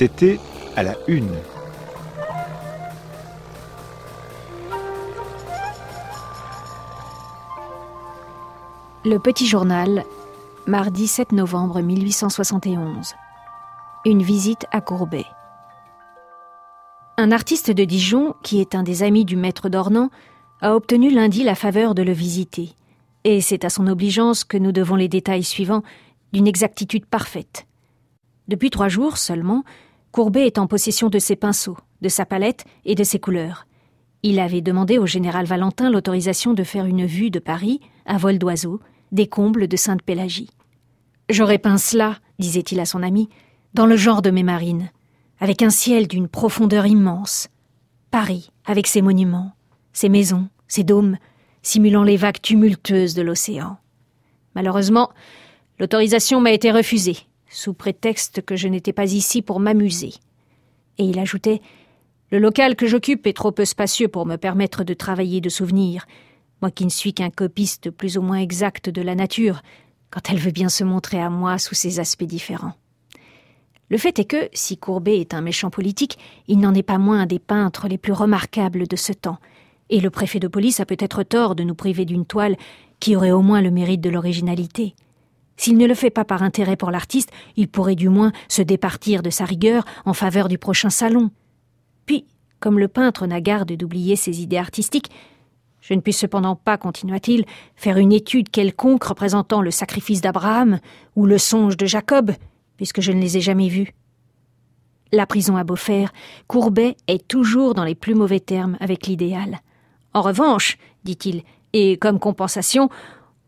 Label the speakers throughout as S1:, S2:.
S1: C'était à la une.
S2: Le Petit Journal, mardi 7 novembre 1871. Une visite à Courbet. Un artiste de Dijon, qui est un des amis du maître d'Ornans, a obtenu lundi la faveur de le visiter. Et c'est à son obligeance que nous devons les détails suivants d'une exactitude parfaite. Depuis trois jours seulement, Courbet est en possession de ses pinceaux, de sa palette et de ses couleurs. Il avait demandé au général Valentin l'autorisation de faire une vue de Paris, à vol d'oiseau, des combles de Sainte-Pélagie. J'aurais peint cela, disait-il à son ami, dans le genre de mes marines, avec un ciel d'une profondeur immense. Paris, avec ses monuments, ses maisons, ses dômes, simulant les vagues tumultueuses de l'océan. Malheureusement, l'autorisation m'a été refusée, sous prétexte que je n'étais pas ici pour m'amuser. Et il ajoutait Le local que j'occupe est trop peu spacieux pour me permettre de travailler de souvenirs, moi qui ne suis qu'un copiste plus ou moins exact de la nature, quand elle veut bien se montrer à moi sous ses aspects différents. Le fait est que, si Courbet est un méchant politique, il n'en est pas moins un des peintres les plus remarquables de ce temps, et le préfet de police a peut-être tort de nous priver d'une toile qui aurait au moins le mérite de l'originalité. S'il ne le fait pas par intérêt pour l'artiste, il pourrait du moins se départir de sa rigueur en faveur du prochain salon. Puis, comme le peintre n'a garde d'oublier ses idées artistiques, je ne puis cependant pas, continua-t-il, faire une étude quelconque représentant le sacrifice d'Abraham ou le songe de Jacob, puisque je ne les ai jamais vus. La prison à Beaufaire, Courbet est toujours dans les plus mauvais termes avec l'idéal. En revanche, dit-il, et comme compensation,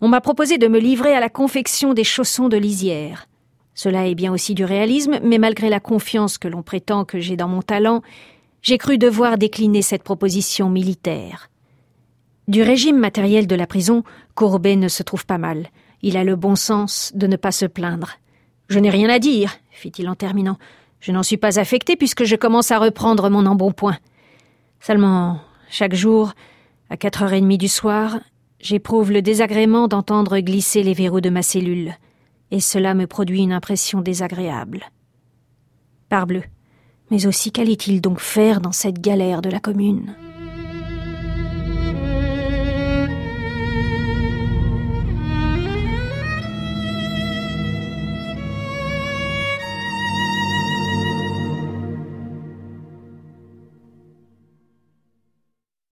S2: on m'a proposé de me livrer à la confection des chaussons de lisière. Cela est bien aussi du réalisme, mais malgré la confiance que l'on prétend que j'ai dans mon talent, j'ai cru devoir décliner cette proposition militaire. Du régime matériel de la prison, Courbet ne se trouve pas mal. Il a le bon sens de ne pas se plaindre. Je n'ai rien à dire, fit-il en terminant. Je n'en suis pas affecté puisque je commence à reprendre mon embonpoint. Seulement, chaque jour, à quatre heures et demie du soir, J'éprouve le désagrément d'entendre glisser les verrous de ma cellule, et cela me produit une impression désagréable. Parbleu. Mais aussi qu'allait-il donc faire dans cette galère de la commune?